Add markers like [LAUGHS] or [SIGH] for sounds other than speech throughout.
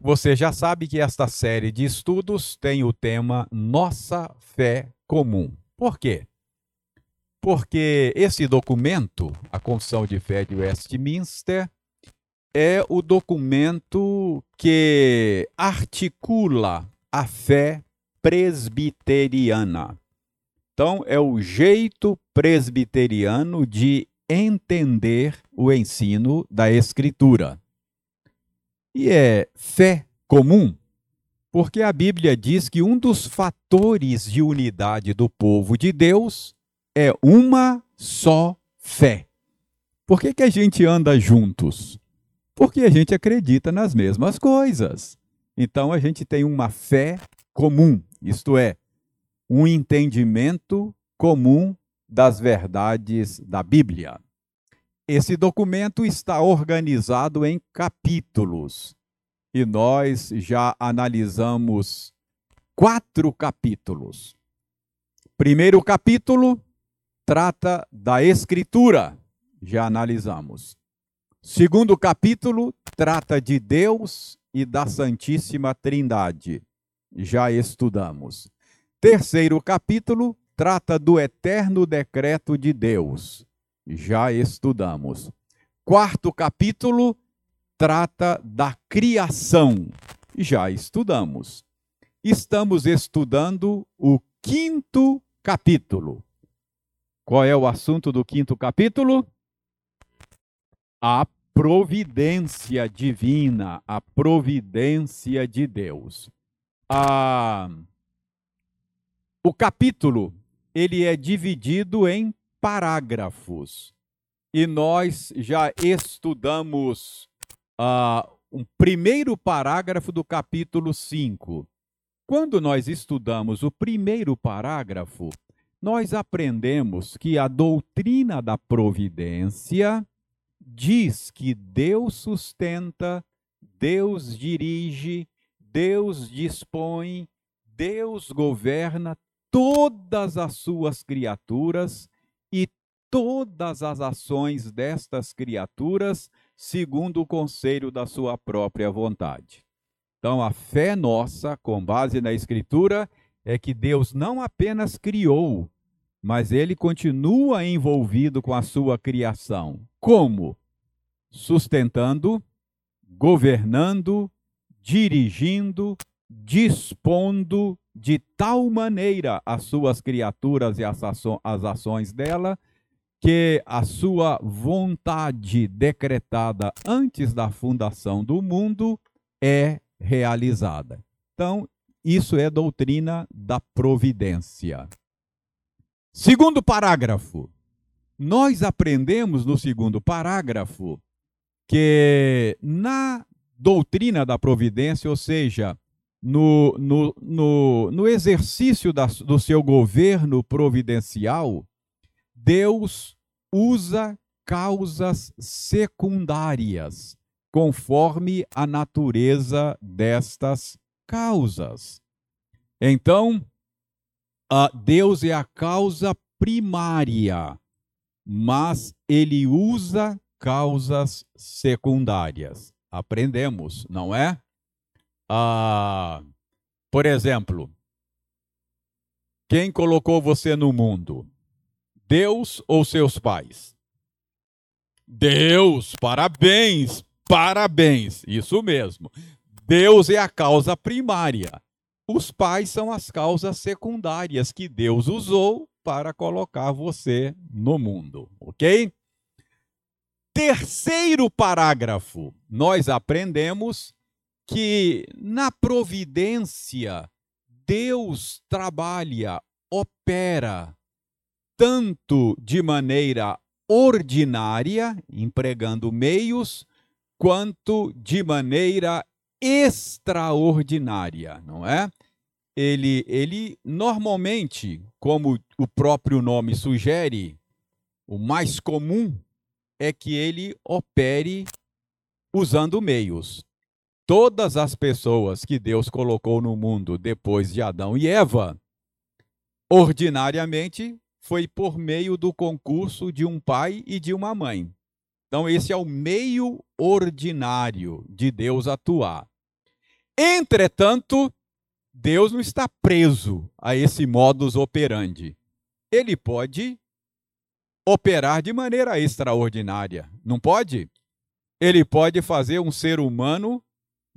Você já sabe que esta série de estudos tem o tema Nossa Fé Comum. Por quê? Porque esse documento, a Confissão de Fé de Westminster, é o documento que articula a fé presbiteriana. Então, é o jeito presbiteriano de entender o ensino da Escritura. E é fé comum, porque a Bíblia diz que um dos fatores de unidade do povo de Deus é uma só fé. Por que, que a gente anda juntos? Porque a gente acredita nas mesmas coisas. Então a gente tem uma fé comum, isto é, um entendimento comum das verdades da Bíblia. Esse documento está organizado em capítulos e nós já analisamos quatro capítulos. Primeiro capítulo trata da Escritura, já analisamos. Segundo capítulo trata de Deus e da Santíssima Trindade, já estudamos. Terceiro capítulo trata do eterno decreto de Deus, já estudamos. Quarto capítulo trata da criação, já estudamos. Estamos estudando o quinto capítulo. Qual é o assunto do quinto capítulo? A providência divina, a providência de Deus. Ah, o capítulo ele é dividido em parágrafos. E nós já estudamos uh, um primeiro parágrafo do capítulo 5. Quando nós estudamos o primeiro parágrafo, nós aprendemos que a doutrina da providência diz que Deus sustenta, Deus dirige, Deus dispõe, Deus governa todas as suas criaturas e todas as ações destas criaturas segundo o conselho da sua própria vontade. Então, a fé nossa, com base na Escritura, é que Deus não apenas criou, mas ele continua envolvido com a sua criação. Como? Sustentando, governando, dirigindo, dispondo de tal maneira as suas criaturas e as, ações dela, que a sua vontade decretada antes da fundação do mundo é realizada. Então, isso é doutrina da providência. Segundo parágrafo. Nós aprendemos no segundo parágrafo que na doutrina da providência, ou seja, no, no, no, no exercício da, do seu governo providencial, Deus usa causas secundárias, conforme a natureza destas causas. Então, Deus é a causa primária, mas ele usa causas secundárias. Aprendemos, não é? Ah, por exemplo, quem colocou você no mundo? Deus ou seus pais? Deus, parabéns, parabéns, isso mesmo. Deus é a causa primária. Os pais são as causas secundárias que Deus usou para colocar você no mundo, ok? Terceiro parágrafo, nós aprendemos que na providência Deus trabalha, opera, tanto de maneira ordinária, empregando meios, quanto de maneira extraordinária, não é? Ele, ele normalmente, como o próprio nome sugere, o mais comum é que ele opere usando meios todas as pessoas que Deus colocou no mundo depois de Adão e Eva, ordinariamente foi por meio do concurso de um pai e de uma mãe. Então, esse é o meio ordinário de Deus atuar. Entretanto, Deus não está preso a esse modus operandi. Ele pode operar de maneira extraordinária, não pode? Ele pode fazer um ser humano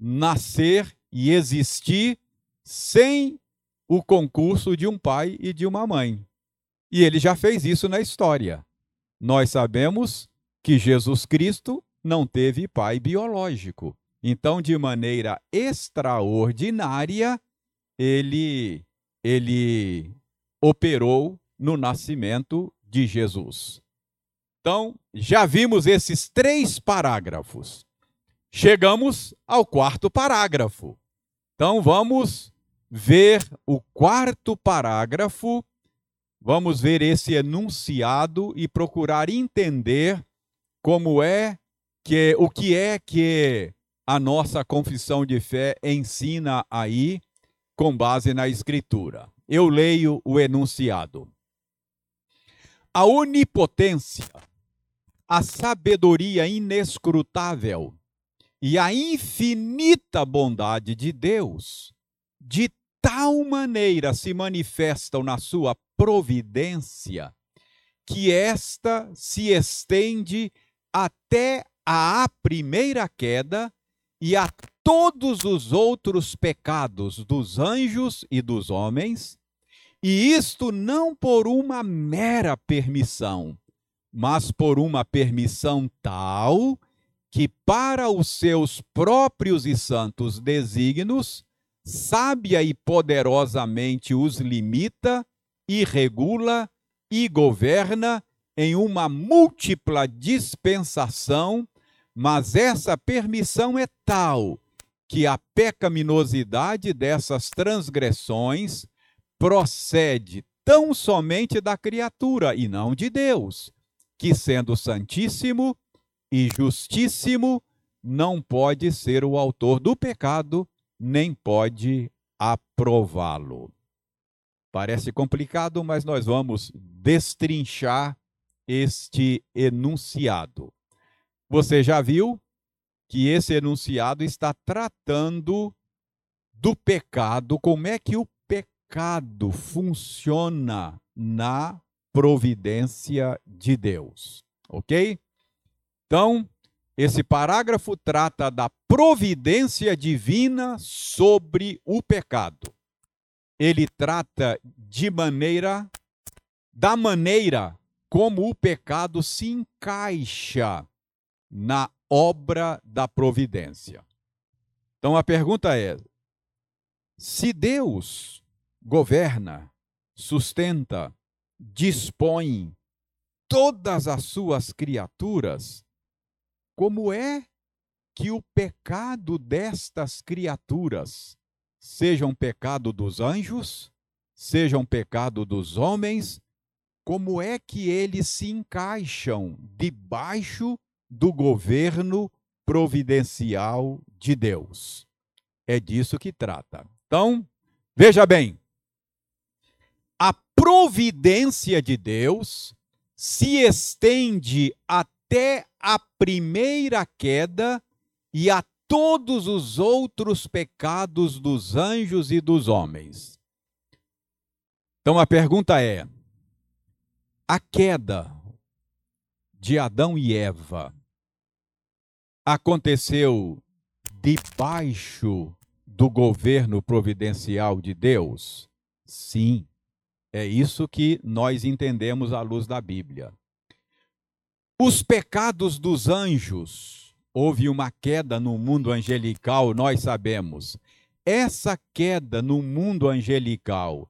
nascer e existir sem o concurso de um pai e de uma mãe. E ele já fez isso na história. Nós sabemos que Jesus Cristo não teve pai biológico. Então, de maneira extraordinária, ele ele operou no nascimento de Jesus. Então, já vimos esses três parágrafos. Chegamos ao quarto parágrafo. Então, vamos ver o quarto parágrafo, vamos ver esse enunciado e procurar entender como é que o que é que a nossa confissão de fé ensina aí com base na escritura. Eu leio o enunciado. A onipotência, a sabedoria inescrutável e a infinita bondade de Deus, de tal maneira se manifestam na sua providência, que esta se estende até a primeira queda e a todos os outros pecados dos anjos e dos homens, e isto não por uma mera permissão, mas por uma permissão tal que, para os seus próprios e santos desígnios, sábia e poderosamente os limita e regula e governa em uma múltipla dispensação, mas essa permissão é tal que a pecaminosidade dessas transgressões procede tão somente da criatura e não de Deus, que sendo santíssimo e justíssimo, não pode ser o autor do pecado, nem pode aprová-lo. Parece complicado, mas nós vamos destrinchar este enunciado. Você já viu que esse enunciado está tratando do pecado, como é que o pecado funciona na providência de Deus. Ok? Então, esse parágrafo trata da providência divina sobre o pecado. Ele trata de maneira, da maneira como o pecado se encaixa na obra da providência. Então a pergunta é: se Deus governa, sustenta, dispõe todas as suas criaturas, como é que o pecado destas criaturas, seja um pecado dos anjos, seja um pecado dos homens, como é que eles se encaixam debaixo do governo providencial de Deus? É disso que trata. Então, veja bem, a providência de Deus se estende até a primeira queda e a todos os outros pecados dos anjos e dos homens. Então a pergunta é: a queda de Adão e Eva aconteceu debaixo do governo providencial de Deus? Sim. É isso que nós entendemos à luz da Bíblia. Os pecados dos anjos, houve uma queda no mundo angelical, nós sabemos. Essa queda no mundo angelical,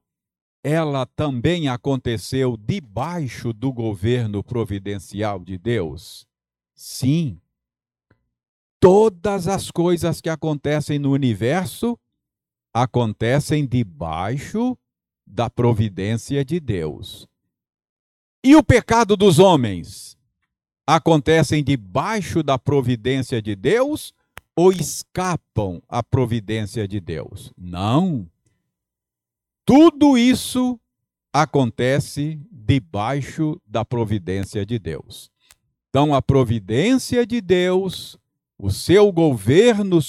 ela também aconteceu debaixo do governo providencial de Deus? Sim. Todas as coisas que acontecem no universo acontecem debaixo da providência de Deus. E o pecado dos homens acontecem debaixo da providência de Deus ou escapam à providência de Deus? Não. Tudo isso acontece debaixo da providência de Deus. Então, a providência de Deus, o seu governo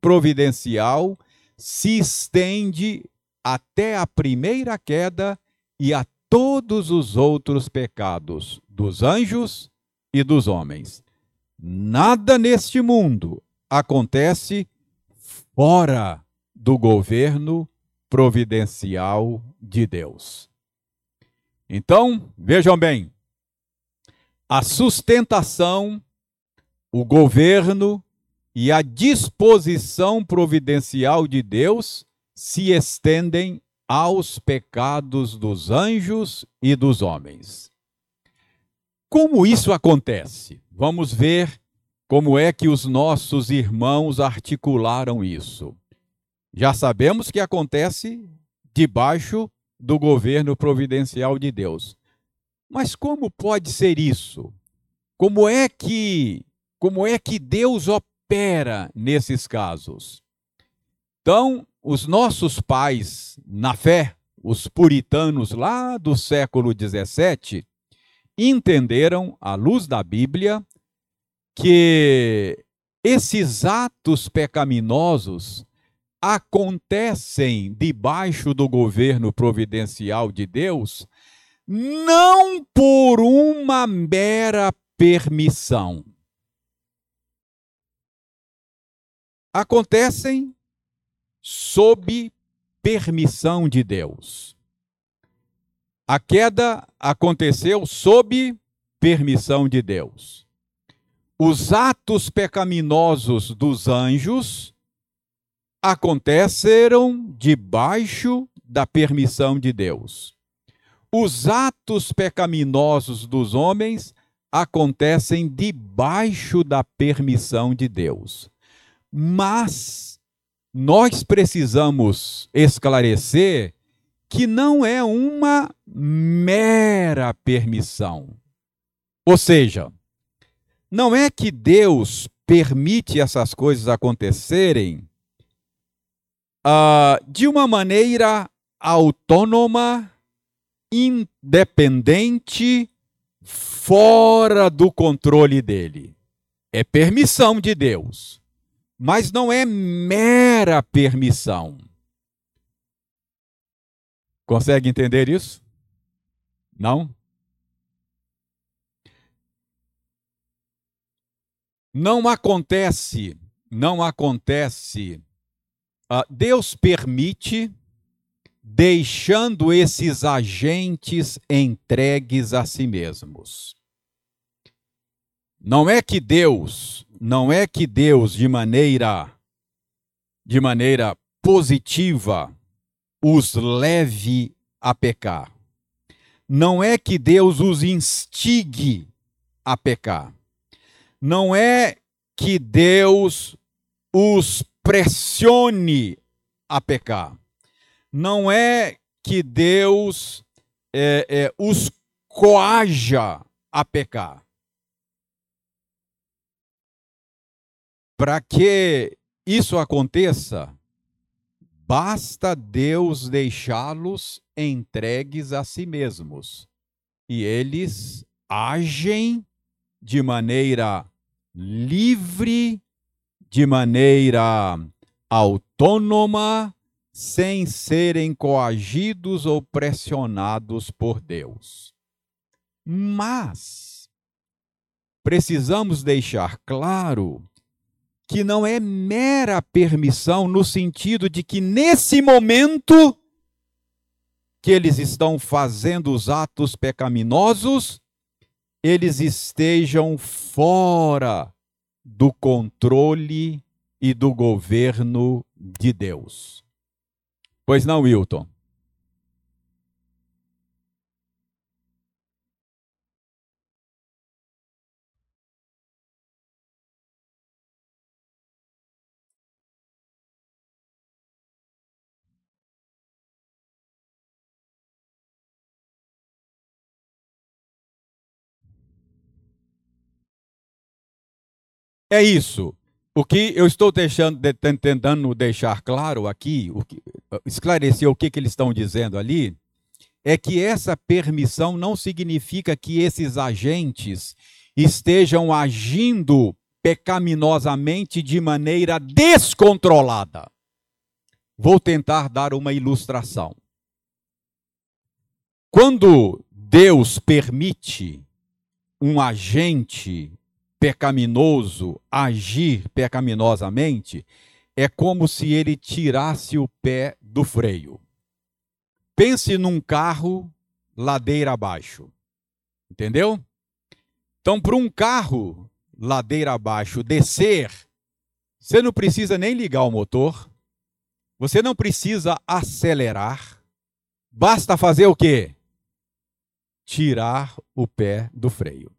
providencial se estende até a primeira queda e a todos os outros pecados dos anjos e dos homens. Nada neste mundo acontece fora do governo providencial de Deus. Então, vejam bem, a sustentação, o governo e a disposição providencial de Deus se estendem aos pecados dos anjos e dos homens. Como isso acontece? Vamos ver como é que os nossos irmãos articularam isso. Já sabemos que acontece debaixo do governo providencial de Deus. Mas como pode ser isso? Como é que como é que Deus opera nesses casos? Então, os nossos pais na fé, os puritanos lá do século 17, entenderam, à luz da Bíblia, que esses atos pecaminosos acontecem debaixo do governo providencial de Deus não por uma mera permissão. Acontecem sob permissão de Deus. A queda aconteceu sob permissão de Deus. Os atos pecaminosos dos anjos aconteceram debaixo da permissão de Deus. Os atos pecaminosos dos homens acontecem debaixo da permissão de Deus. Mas nós precisamos esclarecer que não é uma mera permissão. Ou seja, não é que Deus permite essas coisas acontecerem uh, de uma maneira autônoma, independente, fora do controle dele. É permissão de Deus, mas não é mera permissão. Consegue entender isso? Não? Não acontece, não acontece. Uh, Deus permite, deixando esses agentes entregues a si mesmos. Não é que Deus, não é que Deus de maneira de maneira positiva os leve a pecar. Não é que Deus os instigue a pecar. Não é que Deus os pressione a pecar. Não é que Deus é, é, os coaja a pecar. Para que isso aconteça, Basta Deus deixá-los entregues a si mesmos. E eles agem de maneira livre, de maneira autônoma, sem serem coagidos ou pressionados por Deus. Mas precisamos deixar claro que não é mera permissão no sentido de que nesse momento que eles estão fazendo os atos pecaminosos, eles estejam fora do controle e do governo de Deus. Pois não, Wilton? É isso. O que eu estou deixando, tentando deixar claro aqui, o que, esclarecer o que, que eles estão dizendo ali, é que essa permissão não significa que esses agentes estejam agindo pecaminosamente de maneira descontrolada. Vou tentar dar uma ilustração. Quando Deus permite um agente pecaminoso agir pecaminosamente, é como se ele tirasse o pé do freio. Pense num carro ladeira abaixo. Entendeu? Então, para um carro ladeira abaixo descer, você não precisa nem ligar o motor, você não precisa acelerar, basta fazer o quê? Tirar o pé do freio.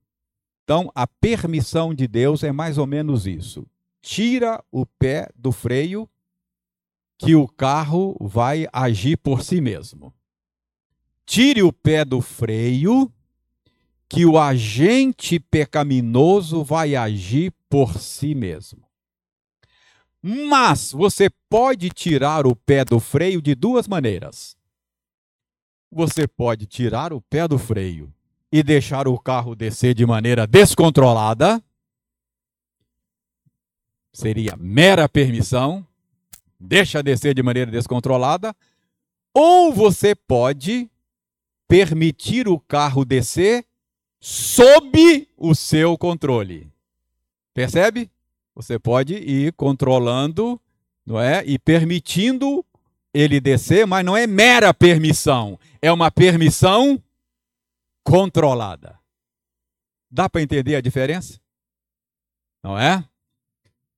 Então, a permissão de Deus é mais ou menos isso. Tira o pé do freio, que o carro vai agir por si mesmo. Tire o pé do freio, que o agente pecaminoso vai agir por si mesmo. Mas você pode tirar o pé do freio de duas maneiras. Você pode tirar o pé do freio e deixar o carro descer de maneira descontrolada, seria mera permissão, deixa descer de maneira descontrolada, ou você pode permitir o carro descer sob o seu controle. Percebe? Você pode ir controlando, não é? E permitindo ele descer, mas não é mera permissão, é uma permissão controlada. Dá para entender a diferença? Não é?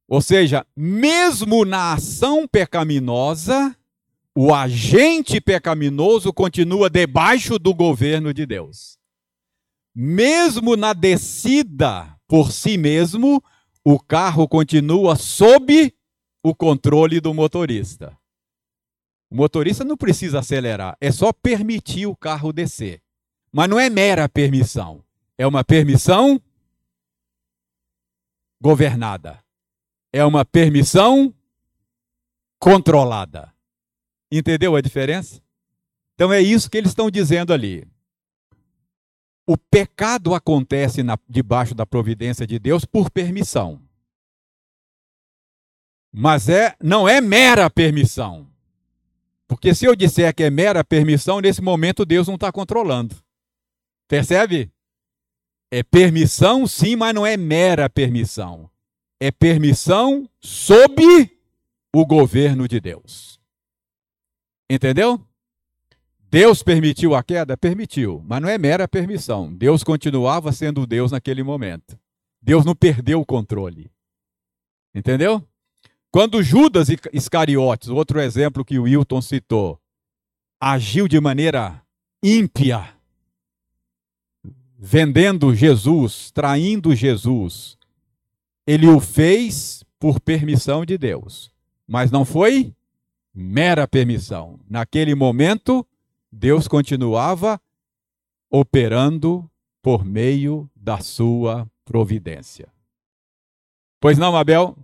Ou seja, mesmo na ação pecaminosa, o agente pecaminoso continua debaixo do governo de Deus. Mesmo na descida por si mesmo, o carro continua sob o controle do motorista. O motorista não precisa acelerar, é só permitir o carro descer. Mas não é mera permissão. É uma permissão governada. É uma permissão controlada. Entendeu a diferença? Então é isso que eles estão dizendo ali. O pecado acontece na, debaixo da providência de Deus por permissão. Mas é, não é mera permissão. Porque se eu disser que é mera permissão, nesse momento Deus não está controlando. Percebe? É permissão, sim, mas não é mera permissão. É permissão sob o governo de Deus. Entendeu? Deus permitiu a queda? Permitiu, mas não é mera permissão. Deus continuava sendo Deus naquele momento. Deus não perdeu o controle. Entendeu? Quando Judas Iscariotes, outro exemplo que o Wilton citou, agiu de maneira ímpia, vendendo Jesus, traindo Jesus, ele o fez por permissão de Deus, mas não foi mera permissão. Naquele momento, Deus continuava operando por meio da sua providência. Pois não, Abel?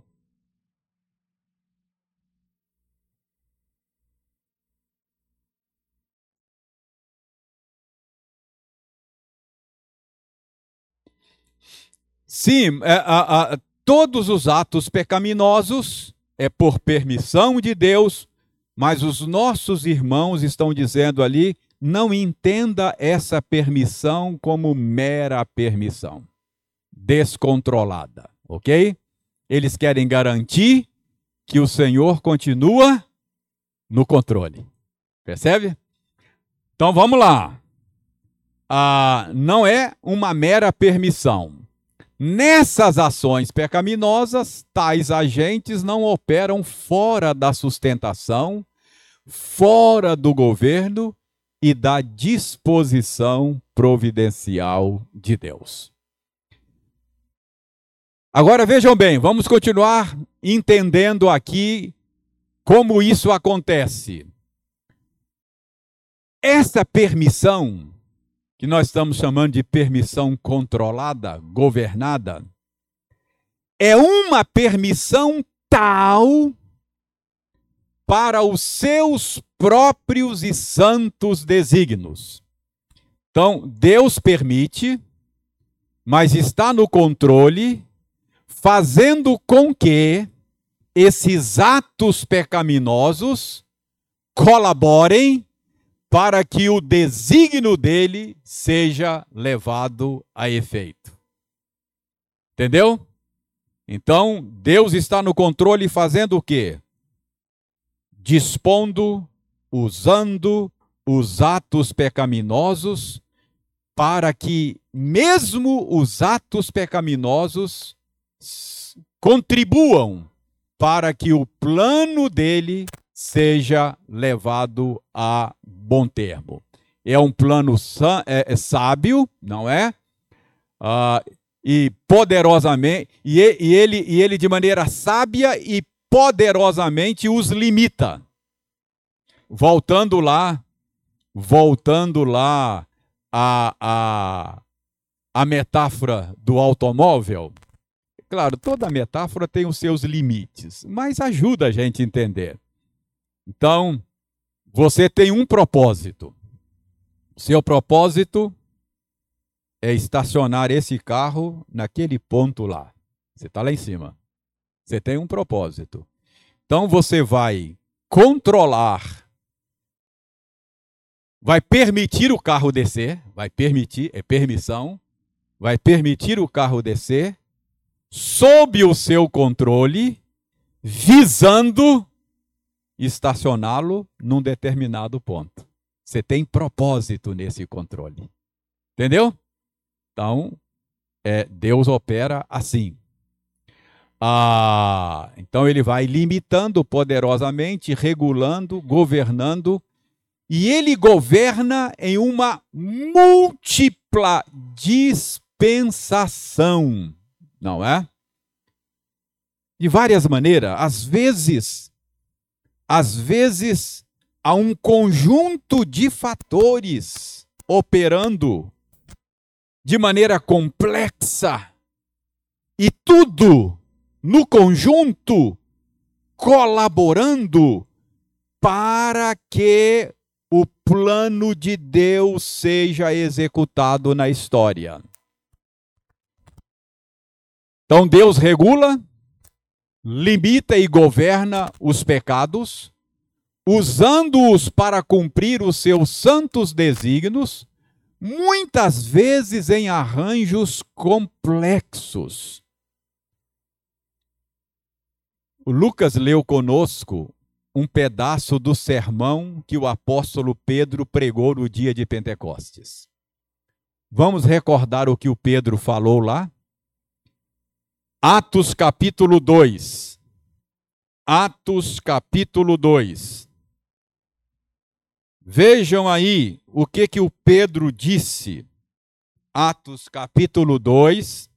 Sim, é, a, a, todos os atos pecaminosos é por permissão de Deus, mas os nossos irmãos estão dizendo ali: não entenda essa permissão como mera permissão, descontrolada, ok? Eles querem garantir que o Senhor continua no controle. Percebe? Então vamos lá. Ah, não é uma mera permissão Nessas ações pecaminosas, tais agentes não operam fora da sustentação, fora do governo e da disposição providencial de Deus. Agora vejam bem, vamos continuar entendendo aqui como isso acontece. Essa permissão que nós estamos chamando de permissão controlada, governada, é uma permissão tal para os seus próprios e santos desígnios. Então, Deus permite, mas está no controle, fazendo com que esses atos pecaminosos colaborem para que o desígnio dele seja levado a efeito. Entendeu? Então, Deus está no controle fazendo o quê? Dispondo, usando os atos pecaminosos para que mesmo os atos pecaminosos contribuam para que o plano dele seja levado a bom termo. É um plano é, é sábio, não é? Ah, e poderosamente, e, e, ele, e ele de maneira sábia e poderosamente os limita. Voltando lá, voltando lá a, a, a metáfora do automóvel, claro, toda metáfora tem os seus limites, mas ajuda a gente a entender. Então, você tem um propósito. Seu propósito é estacionar esse carro naquele ponto lá. Você está lá em cima. Você tem um propósito. Então você vai controlar, vai permitir o carro descer, vai permitir, é permissão, vai permitir o carro descer, sob o seu controle, visando estacioná-lo num determinado ponto. Você tem propósito nesse controle. Entendeu? Então, é, Deus opera assim. Ah, então ele vai limitando poderosamente, regulando, governando, e ele governa em uma múltipla dispensação, não é? De várias maneiras, às vezes às vezes, há um conjunto de fatores operando de maneira complexa e tudo no conjunto colaborando para que o plano de Deus seja executado na história. Então Deus regula, limita e governa os pecados, usando-os para cumprir os seus santos desígnios, muitas vezes em arranjos complexos. O Lucas leu conosco um pedaço do sermão que o apóstolo Pedro pregou no dia de Pentecostes. Vamos recordar o que o Pedro falou lá? Atos capítulo 2. Atos capítulo 2. Vejam aí o que que o Pedro disse. Atos capítulo 2,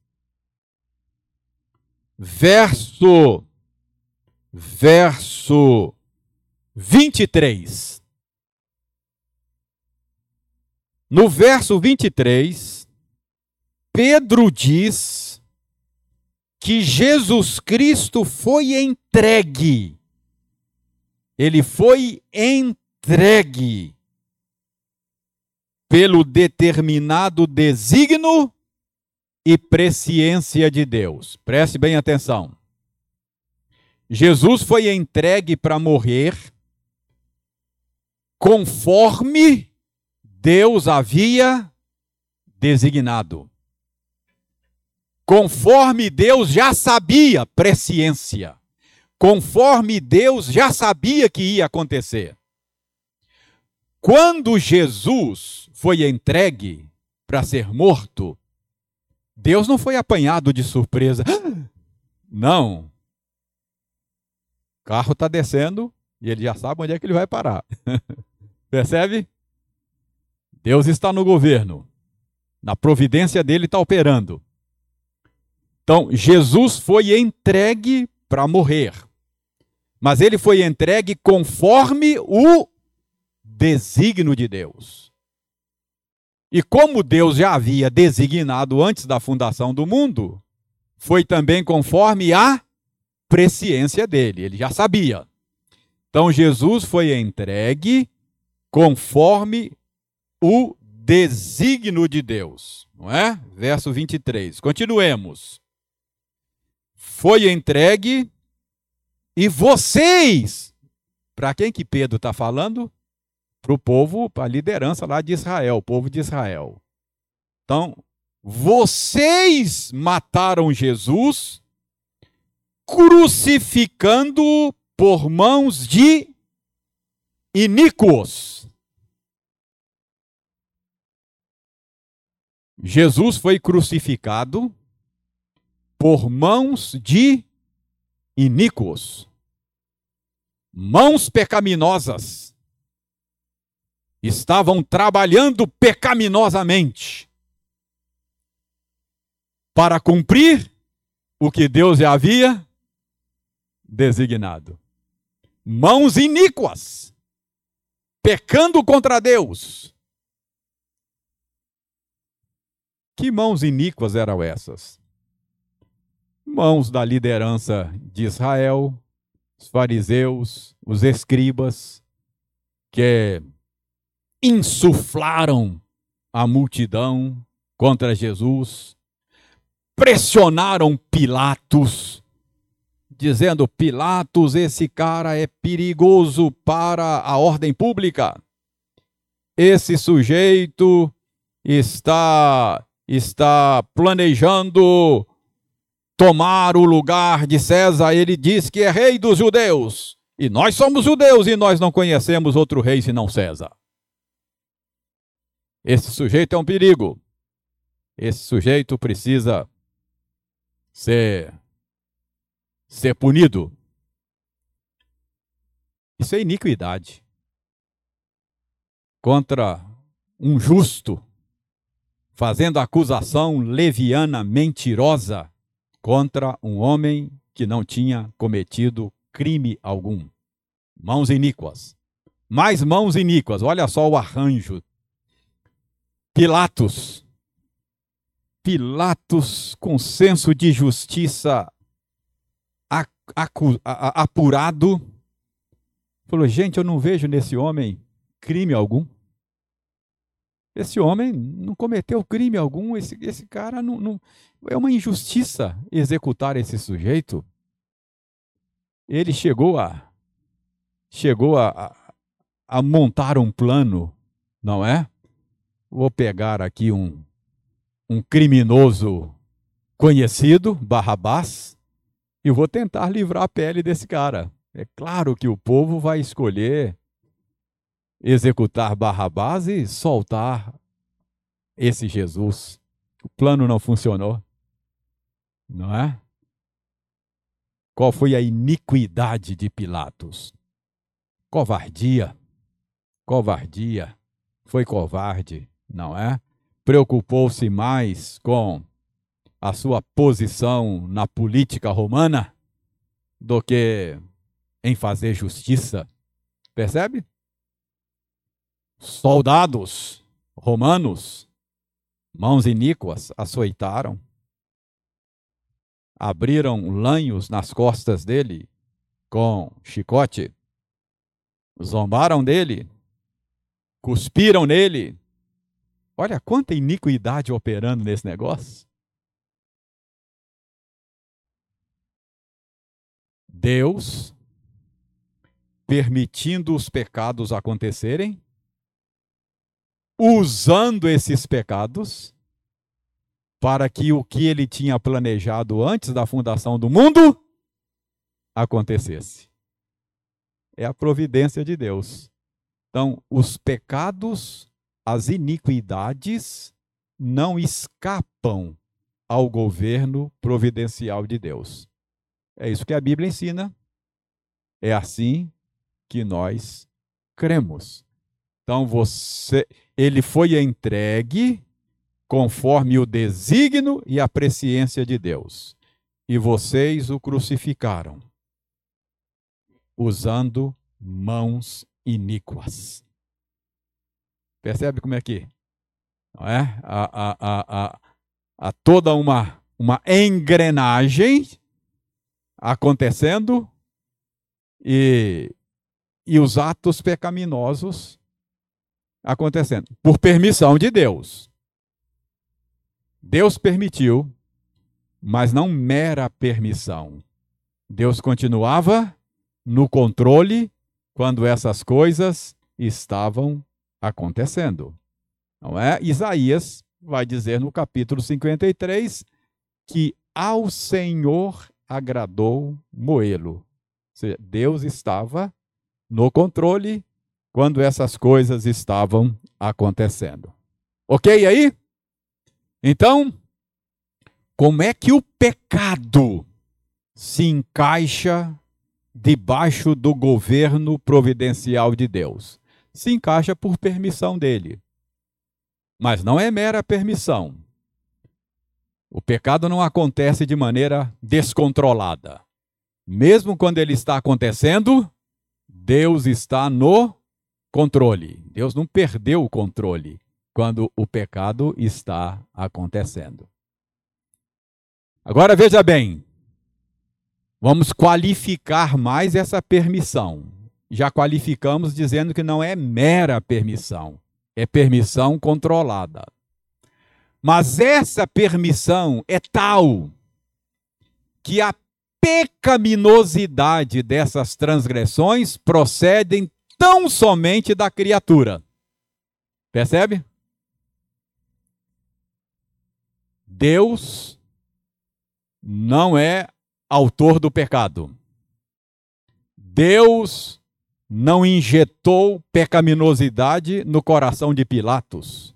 verso verso 23. No verso 23, Pedro diz que Jesus Cristo foi entregue. Ele foi entregue pelo determinado designo e presciência de Deus. Preste bem atenção. Jesus foi entregue para morrer conforme Deus havia designado conforme Deus já sabia, presciência, conforme Deus já sabia que ia acontecer. Quando Jesus foi entregue para ser morto, Deus não foi apanhado de surpresa. [GASPS] Não. O carro está descendo e ele já sabe onde é que ele vai parar. [LAUGHS] Percebe? Deus está no governo. Na providência dele está operando. Então, Jesus foi entregue para morrer. Mas ele foi entregue conforme o desígnio de Deus. E como Deus já havia designado antes da fundação do mundo, foi também conforme a presciência dele, ele já sabia. Então Jesus foi entregue conforme o desígnio de Deus, não é? Verso 23. Continuemos foi entregue e vocês, para quem que Pedro está falando? Para o povo, para a liderança lá de Israel, o povo de Israel. Então, vocês mataram Jesus crucificando por mãos de iníquos. Jesus foi crucificado por mãos de iníquos, mãos pecaminosas, estavam trabalhando pecaminosamente para cumprir o que Deus já havia designado. Mãos iníquas, pecando contra Deus. Que mãos iníquas eram essas? Mãos da liderança de Israel, os fariseus, os escribas, que insuflaram a multidão contra Jesus, pressionaram Pilatos, dizendo: Pilatos, esse cara é perigoso para a ordem pública. Esse sujeito está está planejando tomar o lugar de César. Ele diz que é rei dos judeus. E nós somos judeus e nós não conhecemos outro rei senão César. Esse sujeito é um perigo. Esse sujeito precisa ser, ser punido. Isso é iniquidade contra um justo, fazendo acusação leviana, mentirosa contra um homem que não tinha cometido crime algum. Mãos iníquas. Mais mãos iníquas. Olha só o arranjo. Pilatos Pilatos, com senso de justiça apurado, falou: Gente, eu não vejo nesse homem crime algum. Esse homem não cometeu crime algum, esse, esse cara não, não. É uma injustiça executar esse sujeito. Ele chegou a. Chegou a, a, a montar um plano, não é? Vou pegar aqui um, um criminoso conhecido, Barrabás, e vou tentar livrar a pele desse cara. É claro que o povo vai escolher executar Barrabás e soltar esse Jesus. O plano não funcionou. Não é? Qual foi a iniquidade de Pilatos? Covardia. Covardia. Foi covarde, não é? preocupou-se mais com a sua posição na política romana do que em fazer justiça. Percebe? Soldados romanos, mãos iníquas, açoitaram, abriram lanhos nas costas dele com chicote, zombaram dele, cuspiram nele, Olha quanta iniquidade operando nesse negócio. Deus permitindo os pecados acontecerem, usando esses pecados para que o que ele tinha planejado antes da fundação do mundo acontecesse. É a providência de Deus. Então, os pecados as iniquidades não escapam ao governo providencial de Deus. É isso que a Bíblia ensina. É assim que nós cremos. Então você, ele foi entregue conforme o desígnio e a presciência de Deus. E vocês o crucificaram usando mãos iníquas. Percebe como é que não é? a, a, a, a, toda uma, uma engrenagem acontecendo e, e os atos pecaminosos acontecendo por permissão de Deus. Deus permitiu mas não mera permissão. Deus continuava no controle quando essas coisas estavam acontecendo. Não é? Isaías vai dizer no capítulo 53 que ao Senhor agradou moê-lo. Deus estava no controle quando essas coisas estavam acontecendo. Ok aí? Então, como é que o pecado se encaixa debaixo do governo providencial de Deus? Se encaixa por permissão dele. Mas não é mera permissão. O pecado não acontece de maneira descontrolada. Mesmo quando ele está acontecendo, Deus está no controle. Deus não perdeu o controle quando o pecado está acontecendo. Agora veja bem, vamos qualificar mais essa permissão. Já qualificamos dizendo que não é mera permissão, é permissão controlada. Mas essa permissão é tal que a pecaminosidade dessas transgressões procedem tão somente da criatura. Percebe? Deus não é autor do pecado. Deus não injetou pecaminosidade no coração de Pilatos,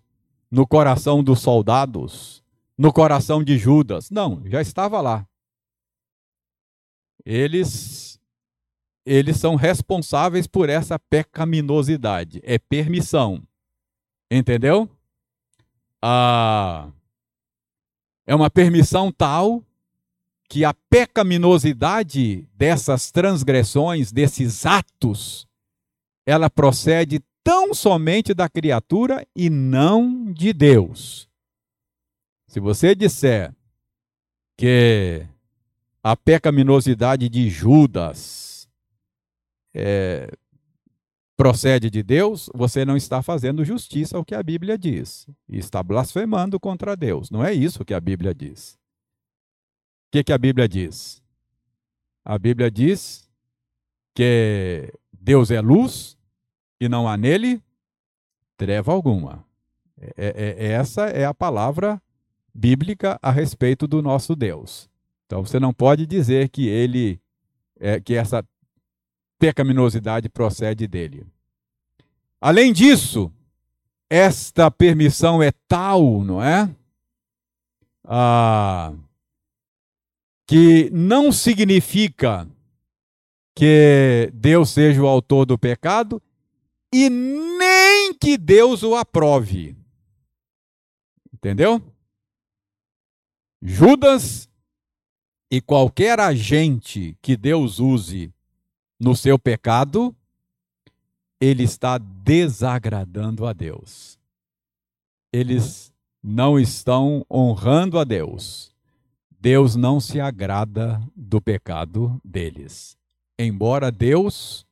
no coração dos soldados, no coração de Judas. Não, já estava lá. Eles eles são responsáveis por essa pecaminosidade, é permissão. Entendeu? Ah, é uma permissão tal que a pecaminosidade dessas transgressões, desses atos, ela procede tão somente da criatura e não de Deus. Se você disser que a pecaminosidade de Judas é, procede de Deus, você não está fazendo justiça ao que a Bíblia diz. E está blasfemando contra Deus. Não é isso que a Bíblia diz. O que, que a Bíblia diz? A Bíblia diz que Deus é luz e não há nele treva alguma. É, é, é, essa é a palavra bíblica a respeito do nosso Deus. Então você não pode dizer que ele, é, que essa pecaminosidade procede dele. Além disso, esta permissão é tal, não é? Ah, que não significa que Deus seja o autor do pecado e nem que Deus o aprove. Entendeu? Judas e qualquer agente que Deus use no seu pecado, ele está desagradando a Deus. Eles não estão honrando a Deus. Deus não se agrada do pecado deles, embora Deus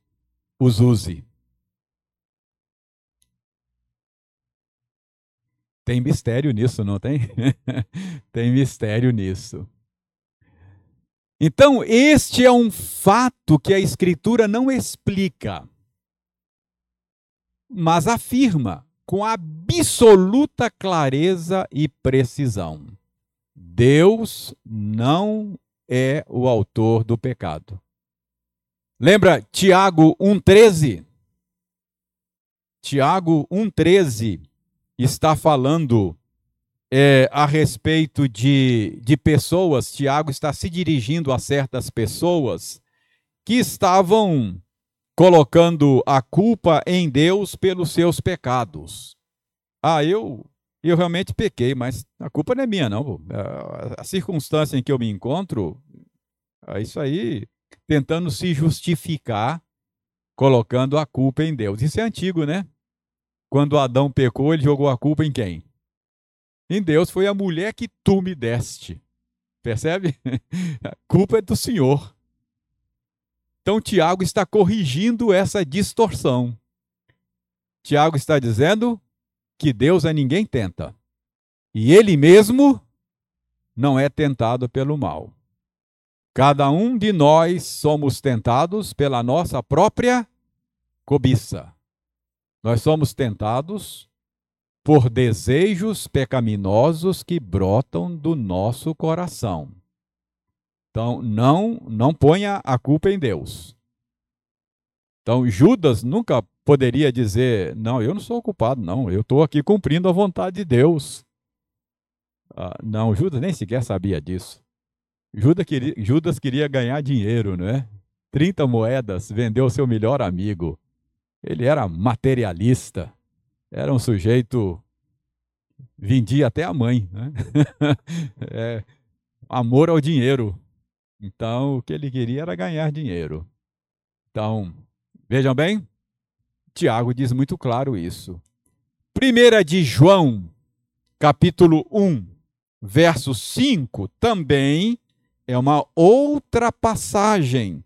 os use. Tem mistério nisso, não tem? [LAUGHS] tem mistério nisso. Então, este é um fato que a Escritura não explica, mas afirma com absoluta clareza e precisão: Deus não é o autor do pecado. Lembra Tiago 1,13? Tiago 1,13 está falando é, a respeito de, de pessoas, Tiago está se dirigindo a certas pessoas que estavam colocando a culpa em Deus pelos seus pecados. Ah, eu eu realmente pequei, mas a culpa não é minha, não. A, circunstância em que eu me encontro, é isso aí, tentando se justificar, colocando a culpa em Deus. Isso é antigo, né? Quando Adão pecou, ele jogou a culpa em quem? Em Deus foi a mulher que tu me deste. Percebe? [LAUGHS] A culpa é do Senhor. Então Tiago está corrigindo essa distorção. Tiago está dizendo que Deus a ninguém tenta. E ele mesmo não é tentado pelo mal. Cada um de nós somos tentados pela nossa própria cobiça. Nós somos tentados por desejos pecaminosos que brotam do nosso coração. Então, não, não ponha a culpa em Deus. Então, Judas nunca poderia dizer: Não, eu não sou culpado, não, eu estou aqui cumprindo a vontade de Deus. Ah, não, Judas nem sequer sabia disso. Judas queria, Judas queria ganhar dinheiro, não é? 30 moedas, vendeu seu melhor amigo. Ele era materialista, era um sujeito. vendia até a mãe, né? [LAUGHS] é, amor ao dinheiro. Então, o que ele queria era ganhar dinheiro. Então, vejam bem, Tiago diz muito claro isso. Primeira de João, capítulo 1, verso 5, também é uma outra passagem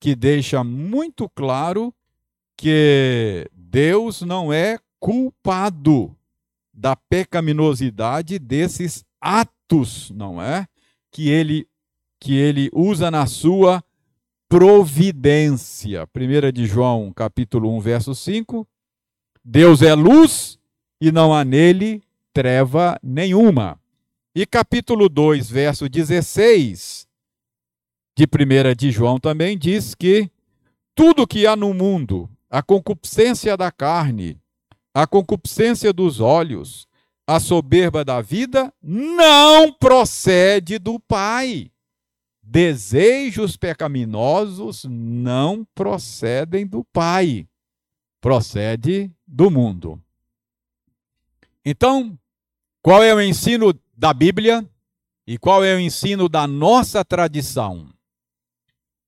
que deixa muito claro que Deus não é culpado da pecaminosidade desses atos, não é? Que ele que ele usa na sua providência. 1 de João, capítulo 1, verso 5. Deus é luz e não há nele treva nenhuma. E capítulo 2, verso 16 de 1 de João também diz que tudo que há no mundo, a concupiscência da carne, a concupiscência dos olhos, a soberba da vida, não procede do Pai desejos pecaminosos não procedem do Pai, procede do mundo. Então, qual é o ensino da Bíblia e qual é o ensino da nossa tradição?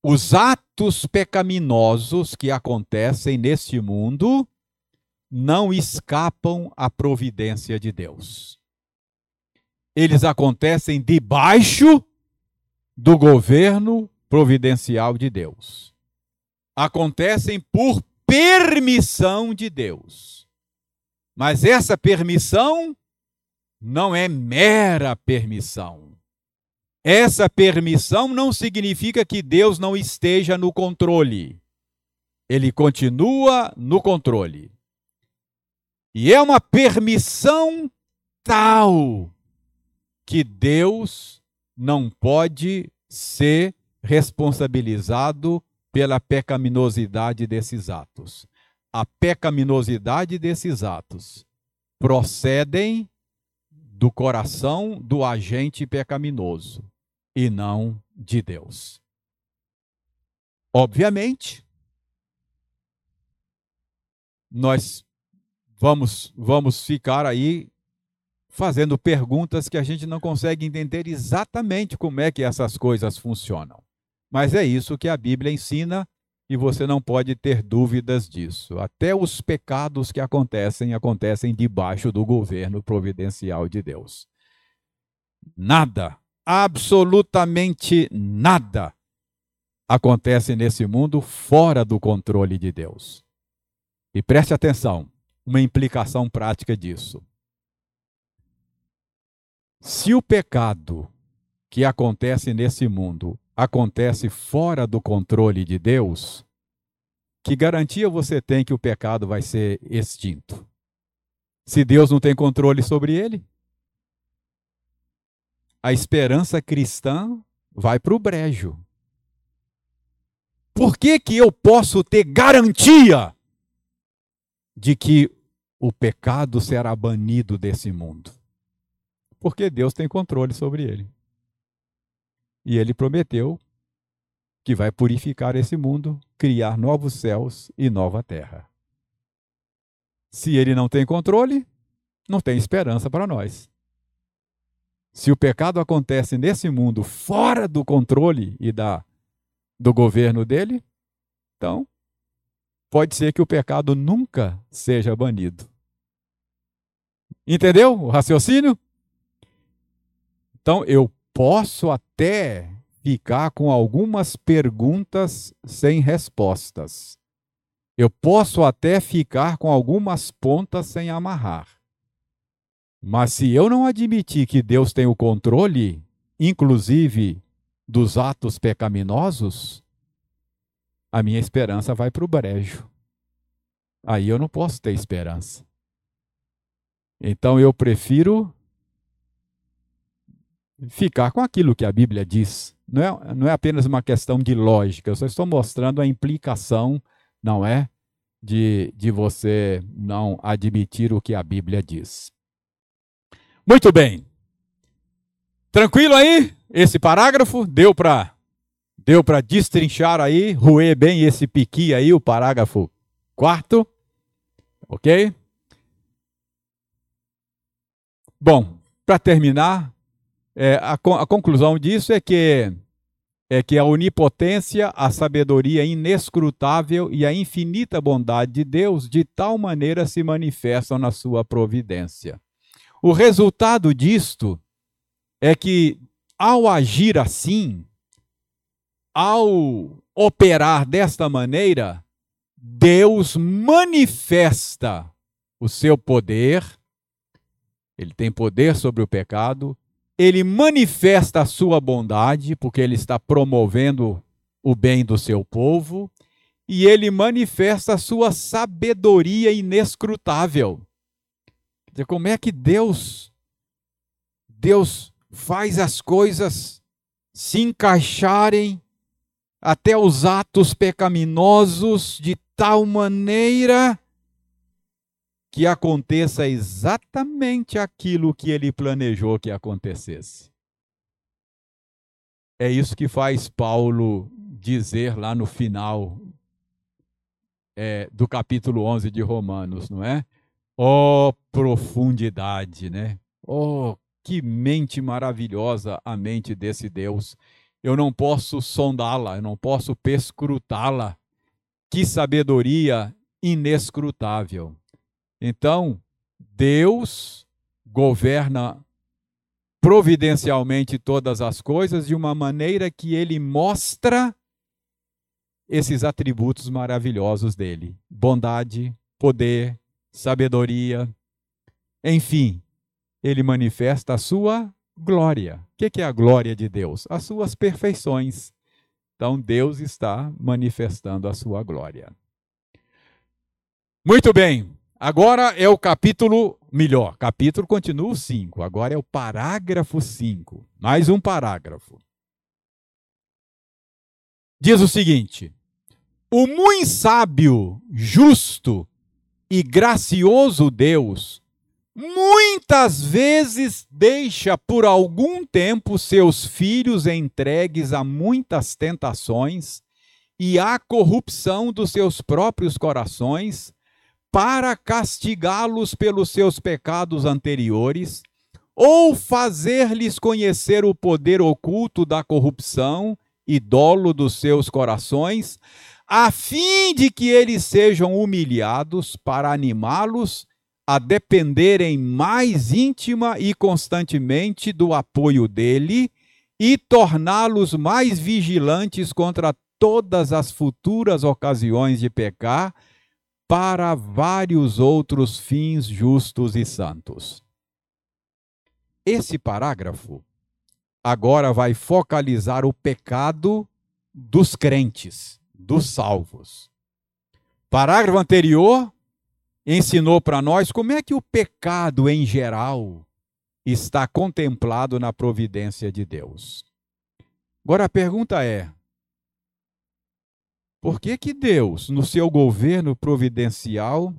Os atos pecaminosos que acontecem neste mundo não escapam à providência de Deus. Eles acontecem debaixo do governo providencial de Deus. Acontecem por permissão de Deus. Mas essa permissão não é mera permissão. Essa permissão não significa que Deus não esteja no controle. Ele continua no controle. E é uma permissão tal que Deus não pode ser responsabilizado pela pecaminosidade desses atos. A pecaminosidade desses atos procedem do coração do agente pecaminoso e não de Deus. Obviamente, nós vamos vamos ficar aí fazendo perguntas que a gente não consegue entender exatamente como é que essas coisas funcionam. Mas é isso que a Bíblia ensina e você não pode ter dúvidas disso. Até os pecados que acontecem, acontecem debaixo do governo providencial de Deus. Nada, absolutamente nada acontece nesse mundo fora do controle de Deus. E preste atenção, uma implicação prática disso. Se o pecado que acontece nesse mundo acontece fora do controle de Deus, que garantia você tem que o pecado vai ser extinto? Se Deus não tem controle sobre ele? A esperança cristã vai para o brejo. Por que, que eu posso ter garantia de que o pecado será banido desse mundo? porque Deus tem controle sobre ele. E ele prometeu que vai purificar esse mundo, criar novos céus e nova terra. Se ele não tem controle, não tem esperança para nós. Se o pecado acontece nesse mundo fora do controle e da do governo dele, então pode ser que o pecado nunca seja banido. Entendeu o raciocínio? Então, eu posso até ficar com algumas perguntas sem respostas. Eu posso até ficar com algumas pontas sem amarrar. Mas se eu não admitir que Deus tem o controle inclusive dos atos pecaminosos, a minha esperança vai para o brejo. Aí eu não posso ter esperança. Então eu prefiro ficar com aquilo que a Bíblia diz. Não é, não é apenas uma questão de lógica, eu só estou mostrando a implicação, não é? De, de você não admitir o que a Bíblia diz. Muito bem. Tranquilo aí? Esse parágrafo deu para deu para destrinchar aí, roer bem esse piqui aí, o parágrafo quarto. OK? Bom, para terminar, é, a, a, conclusão disso é que é que a onipotência, a sabedoria inescrutável e a infinita bondade de Deus de tal maneira se manifestam na sua providência. O resultado disto é que ao agir assim, ao operar desta maneira, Deus manifesta o seu poder, ele tem poder sobre o pecado, ele manifesta a sua bondade, porque ele está promovendo o bem do seu povo, e ele manifesta a sua sabedoria inescrutável. Como é que Deus Deus faz as coisas se encaixarem até os atos pecaminosos de tal maneira que aconteça exatamente aquilo que ele planejou que acontecesse. É isso que faz Paulo dizer lá no final é, do capítulo 11 de Romanos, não é? Oh, profundidade, né? Oh, que mente maravilhosa a mente desse Deus. Eu não posso sondá-la, eu não posso perscrutá-la. Que sabedoria inescrutável. Então, Deus governa providencialmente todas as coisas de uma maneira que ele mostra esses atributos maravilhosos dele: bondade, poder, sabedoria. Enfim, ele manifesta a sua glória. O que é a glória de Deus? As suas perfeições. Então, Deus está manifestando a sua glória. Muito bem. Agora é o capítulo melhor. Capítulo continua o 5. Agora é o parágrafo 5. Mais um parágrafo. Diz o seguinte: O muito sábio, justo e gracioso Deus muitas vezes deixa por algum tempo seus filhos entregues a muitas tentações e à corrupção dos seus próprios corações para castigá-los pelos seus pecados anteriores, ou fazer-lhes conhecer o poder oculto da corrupção e dolo dos seus corações, a fim de que eles sejam humilhados para animá-los a dependerem mais íntima e constantemente do apoio dele e torná-los mais vigilantes contra todas as futuras ocasiões de pecar para vários outros fins justos e santos. Esse parágrafo agora vai focalizar o pecado dos crentes, dos salvos. Parágrafo anterior ensinou para nós como é que o pecado em geral está contemplado na providência de Deus. Agora a pergunta é: por que, que Deus, no seu governo providencial,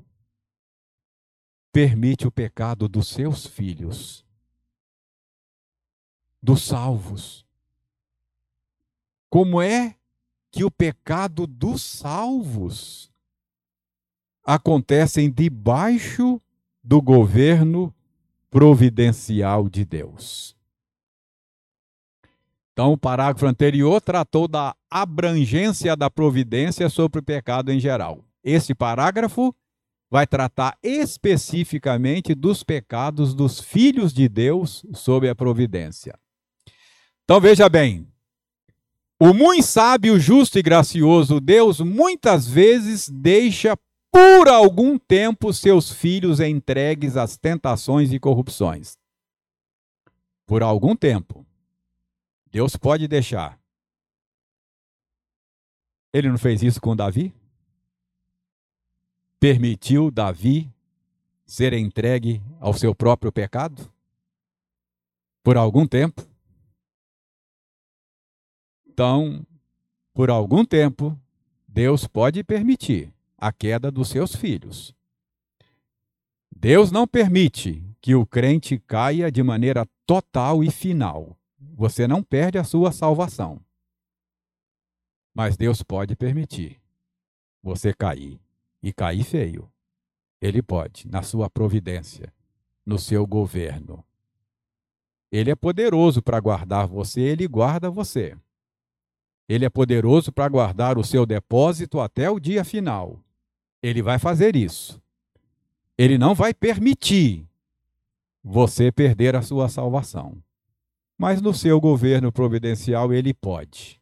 permite o pecado dos seus filhos, dos salvos? Como é que o pecado dos salvos acontecem debaixo do governo providencial de Deus? Então, o parágrafo anterior tratou da abrangência da providência sobre o pecado em geral. Esse parágrafo vai tratar especificamente dos pecados dos filhos de Deus sob a providência. Então, veja bem. O muito sábio, justo e gracioso Deus muitas vezes deixa por algum tempo seus filhos entregues às tentações e corrupções. Por algum tempo. Deus pode deixar. Ele não fez isso com Davi? Permitiu Davi ser entregue ao seu próprio pecado? Por algum tempo? Então, por algum tempo, Deus pode permitir a queda dos seus filhos. Deus não permite que o crente caia de maneira total e final. Você não perde a sua salvação. Mas Deus pode permitir você cair e cair feio. Ele pode, na sua providência, no seu governo. Ele é poderoso para guardar você, ele guarda você. Ele é poderoso para guardar o seu depósito até o dia final. Ele vai fazer isso. Ele não vai permitir você perder a sua salvação. Mas no seu governo providencial ele pode,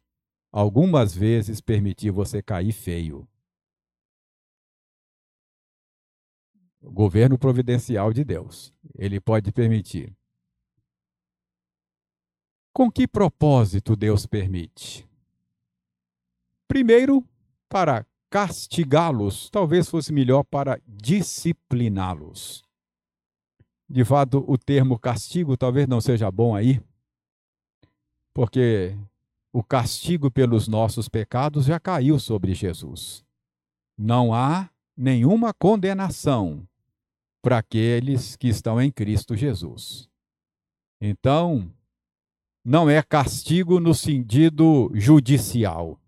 algumas vezes, permitir você cair feio. O governo providencial de Deus. Ele pode permitir. Com que propósito Deus permite? Primeiro, para castigá-los, talvez fosse melhor para discipliná-los. De fato, o termo castigo talvez não seja bom aí, porque o castigo pelos nossos pecados já caiu sobre Jesus. Não há nenhuma condenação para aqueles que estão em Cristo Jesus. Então, não é castigo no sentido judicial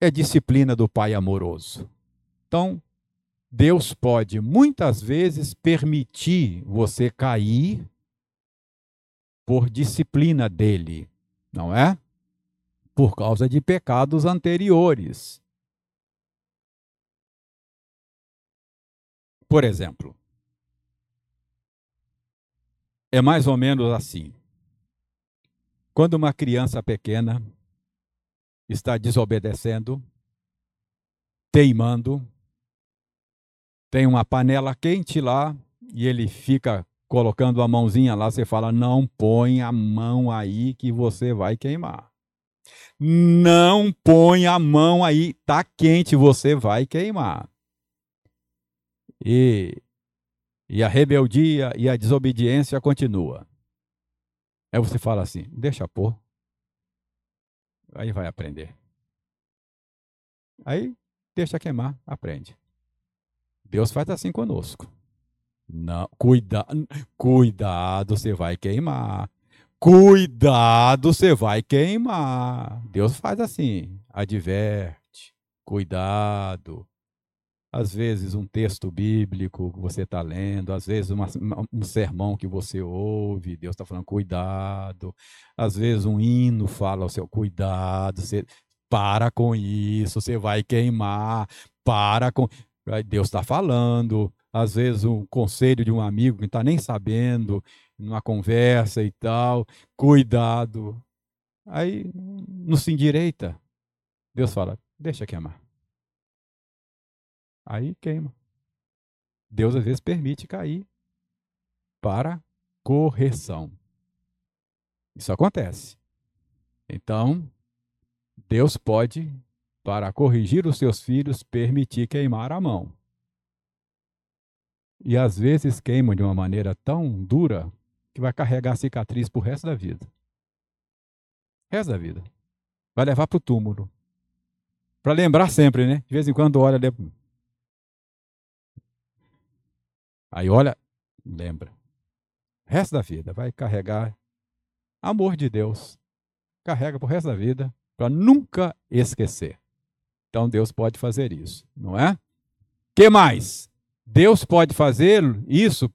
é disciplina do Pai amoroso. Então, Deus pode muitas vezes permitir você cair por disciplina dele, não é? Por causa de pecados anteriores. Por exemplo, é mais ou menos assim. Quando uma criança pequena está desobedecendo, teimando, tem uma panela quente lá e ele fica colocando a mãozinha lá, você fala: não põe a mão aí que você vai queimar. Não põe a mão aí, tá quente, você vai queimar. E, e a rebeldia e a desobediência continua. Aí você fala assim: deixa pôr, Aí vai aprender. Aí deixa queimar, aprende. Deus faz assim conosco. Não, cuida, cuidado, você vai queimar. Cuidado, você vai queimar. Deus faz assim, adverte, cuidado às vezes um texto bíblico que você está lendo, às vezes uma, um sermão que você ouve, Deus está falando cuidado, às vezes um hino fala ao seu cuidado, você para com isso, você vai queimar, para com. Deus está falando, às vezes um conselho de um amigo que não está nem sabendo, numa conversa e tal, cuidado. Aí não se endireita. Deus fala, deixa queimar. Aí queima. Deus às vezes permite cair para correção. Isso acontece. Então, Deus pode, para corrigir os seus filhos, permitir queimar a mão. E às vezes queimam de uma maneira tão dura que vai carregar cicatriz o resto da vida. Resto da vida. Vai levar para o túmulo. Para lembrar sempre, né? De vez em quando olha, Aí olha, lembra. Resto da vida vai carregar amor de Deus. Carrega pro resto da vida para nunca esquecer. Então Deus pode fazer isso, não é? Que mais? Deus pode fazer isso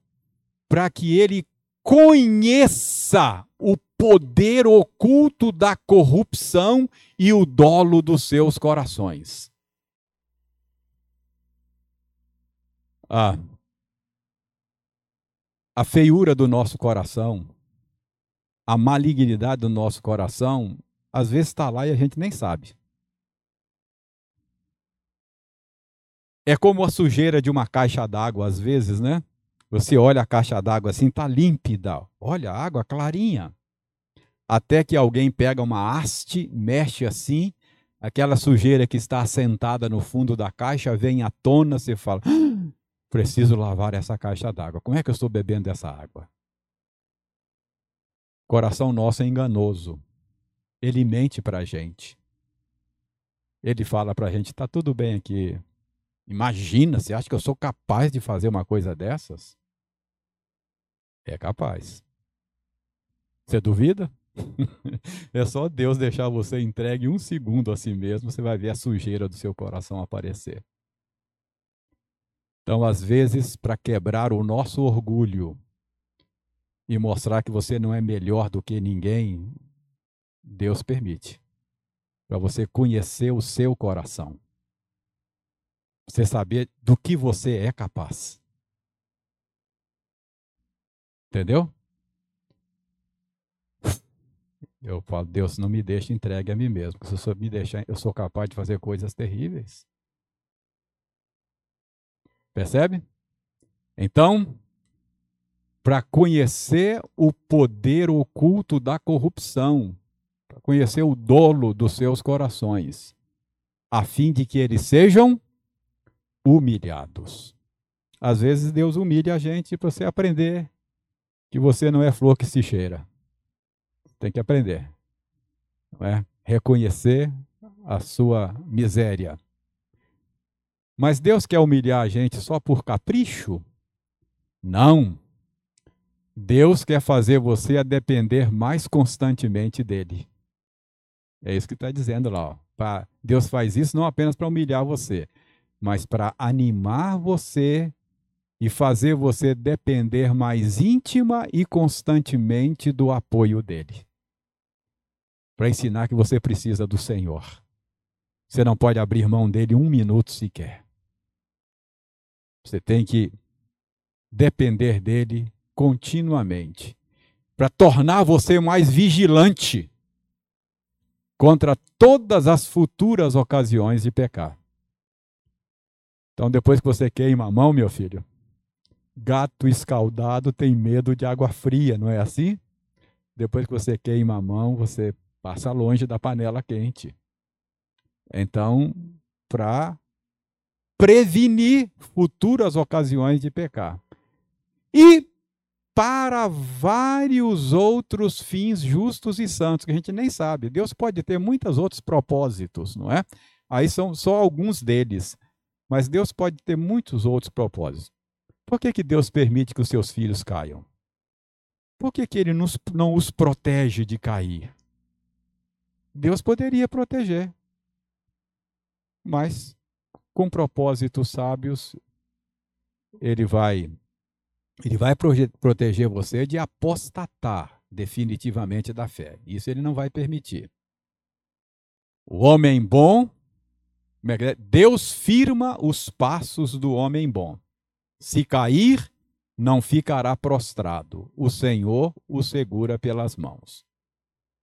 para que ele conheça o poder oculto da corrupção e o dolo dos seus corações. Ah, a feiura do nosso coração, a malignidade do nosso coração, às vezes está lá e a gente nem sabe. É como a sujeira de uma caixa d'água, às vezes, né? Você olha a caixa d'água assim, está límpida. Olha, a água clarinha. até que alguém pega uma haste, mexe assim, aquela sujeira que está assentada no fundo da caixa vem à tona, você fala: ah, preciso lavar essa caixa d'água. Como é que eu estou bebendo essa água? Coração nosso é enganoso. Ele mente para a gente. Ele fala para a gente: está tudo bem aqui. Imagina, você acha que eu sou capaz de fazer uma coisa dessas? É capaz. Você duvida? [LAUGHS] é só Deus deixar você entregue um segundo a si mesmo, você vai ver a sujeira do seu coração aparecer. Então, às vezes, para quebrar o nosso orgulho e mostrar que você não é melhor do que ninguém, Deus permite. Para você conhecer o seu coração. Você saber do que você é capaz. Entendeu? Eu falo, Deus, não me deixe entregue a mim mesmo. Se eu me deixar, eu sou capaz de fazer coisas terríveis. Percebe? Então, para conhecer o poder oculto da corrupção, para conhecer o dolo dos seus corações, a fim de que eles sejam humilhados. Às vezes Deus humilha a gente para você aprender que você não é flor que se cheira. Tem que aprender. Não é? Reconhecer a sua miséria. Mas Deus quer humilhar a gente só por capricho? Não. Deus quer fazer você a depender mais constantemente dele. É isso que está dizendo lá. Ó. Deus faz isso não apenas para humilhar você, mas para animar você e fazer você depender mais íntima e constantemente do apoio dele para ensinar que você precisa do Senhor. Você não pode abrir mão dele um minuto sequer. Você tem que depender dele continuamente para tornar você mais vigilante contra todas as futuras ocasiões de pecar. Então, depois que você queima a mão, meu filho, gato escaldado tem medo de água fria, não é assim? Depois que você queima a mão, você passa longe da panela quente. Então, para prevenir futuras ocasiões de pecar. E para vários outros fins justos e santos, que a gente nem sabe. Deus pode ter muitos outros propósitos, não é? Aí são só alguns deles. Mas Deus pode ter muitos outros propósitos. Por que, que Deus permite que os seus filhos caiam? Por que, que Ele nos, não os protege de cair? Deus poderia proteger. Mas, com propósitos sábios, ele vai ele vai proteger você de apostatar definitivamente da fé. Isso ele não vai permitir. O homem bom, é Deus firma os passos do homem bom. Se cair, não ficará prostrado. O Senhor o segura pelas mãos.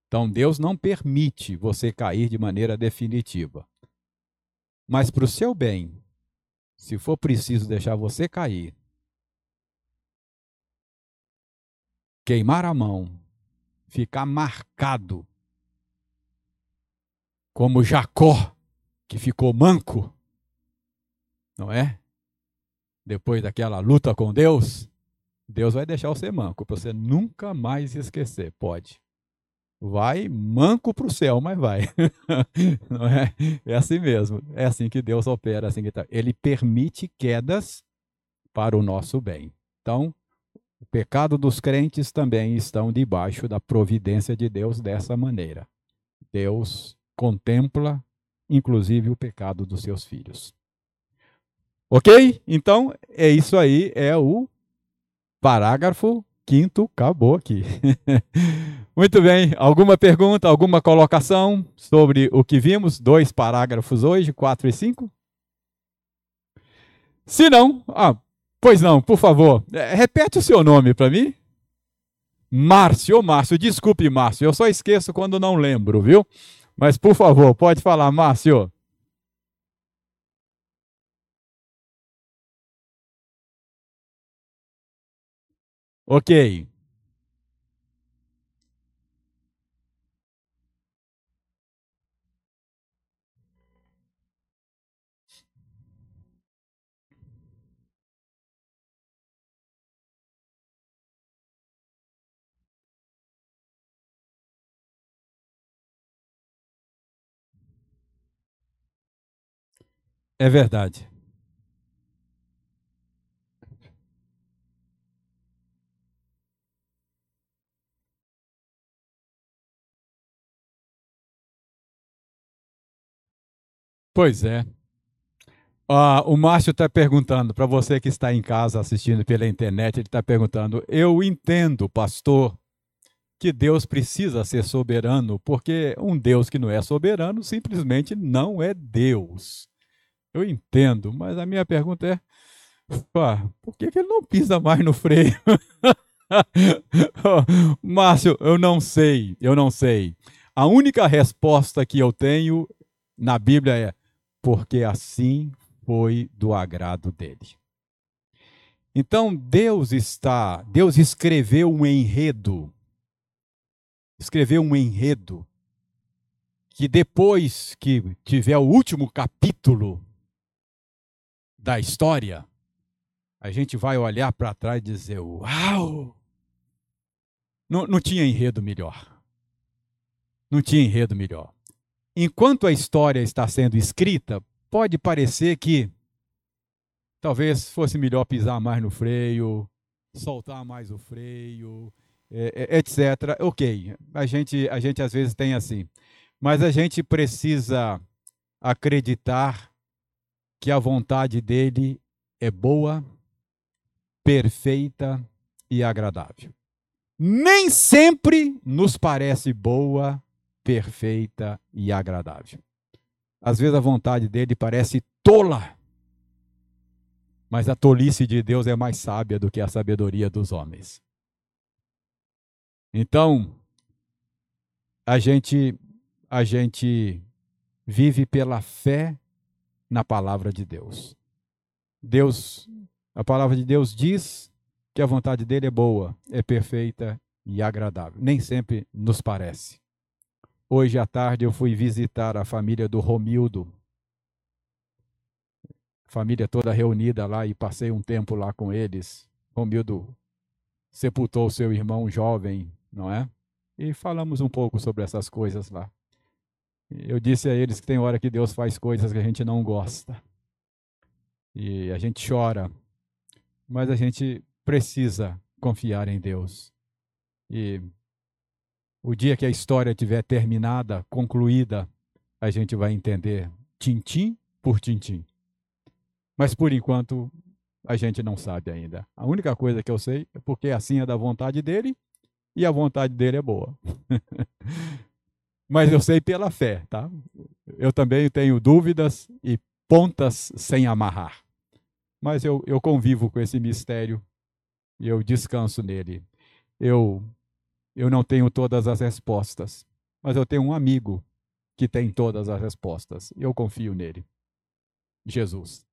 Então Deus não permite você cair de maneira definitiva. Mas para o seu bem, se for preciso deixar você cair, queimar a mão, ficar marcado, como Jacó, que ficou manco, não é? Depois daquela luta com Deus, Deus vai deixar você manco, para você nunca mais esquecer. Pode. Vai manco para o céu, mas vai. [LAUGHS] É? é assim mesmo. É assim que Deus opera. Assim que tá. Ele permite quedas para o nosso bem. Então, o pecado dos crentes também estão debaixo da providência de Deus dessa maneira. Deus contempla, inclusive, o pecado dos seus filhos. Ok? Então, é isso aí, é o parágrafo quinto, acabou aqui. [LAUGHS] Muito bem. Alguma pergunta, alguma colocação sobre o que vimos? Dois parágrafos hoje, quatro e cinco? Se não, ah, pois não, por favor, é, repete o seu nome para mim. Márcio, Márcio, desculpe, Márcio, eu só esqueço quando não lembro, viu? Mas, por favor, pode falar, Márcio. Ok. É verdade. Pois é. Ah, o Márcio está perguntando, para você que está em casa assistindo pela internet, ele está perguntando: eu entendo, pastor, que Deus precisa ser soberano, porque um Deus que não é soberano simplesmente não é Deus. Eu entendo, mas a minha pergunta é: pá, por que, que ele não pisa mais no freio? [LAUGHS] Márcio, eu não sei, eu não sei. A única resposta que eu tenho na Bíblia é: porque assim foi do agrado dele. Então Deus está, Deus escreveu um enredo, escreveu um enredo que depois que tiver o último capítulo da história, a gente vai olhar para trás e dizer: Uau! Não, não tinha enredo melhor. Não tinha enredo melhor enquanto a história está sendo escrita, pode parecer que talvez fosse melhor pisar mais no freio, soltar mais o freio, é, é, etc. Ok, a gente, a gente às vezes tem assim, mas a gente precisa acreditar que a vontade dele é boa, perfeita e agradável. Nem sempre nos parece boa, perfeita e agradável. Às vezes a vontade dele parece tola, mas a tolice de Deus é mais sábia do que a sabedoria dos homens. Então, a gente a gente vive pela fé na palavra de Deus. Deus, a palavra de Deus diz que a vontade dele é boa, é perfeita e agradável. Nem sempre nos parece. Hoje à tarde eu fui visitar a família do Romildo. Família toda reunida lá e passei um tempo lá com eles. Romildo sepultou seu irmão jovem, não é? E falamos um pouco sobre essas coisas lá. Eu disse a eles que tem hora que Deus faz coisas que a gente não gosta. E a gente chora, mas a gente precisa confiar em Deus. E o dia que a história tiver terminada, concluída, a gente vai entender tintim por tintim. Mas por enquanto, a gente não sabe ainda. A única coisa que eu sei é porque assim é da vontade dele e a vontade dele é boa. [LAUGHS] Mas eu sei pela fé, tá? Eu também tenho dúvidas e pontas sem amarrar. Mas eu, eu convivo com esse mistério e eu descanso nele. Eu eu não tenho todas as respostas, mas eu tenho um amigo que tem todas as respostas. Eu confio nele. Jesus.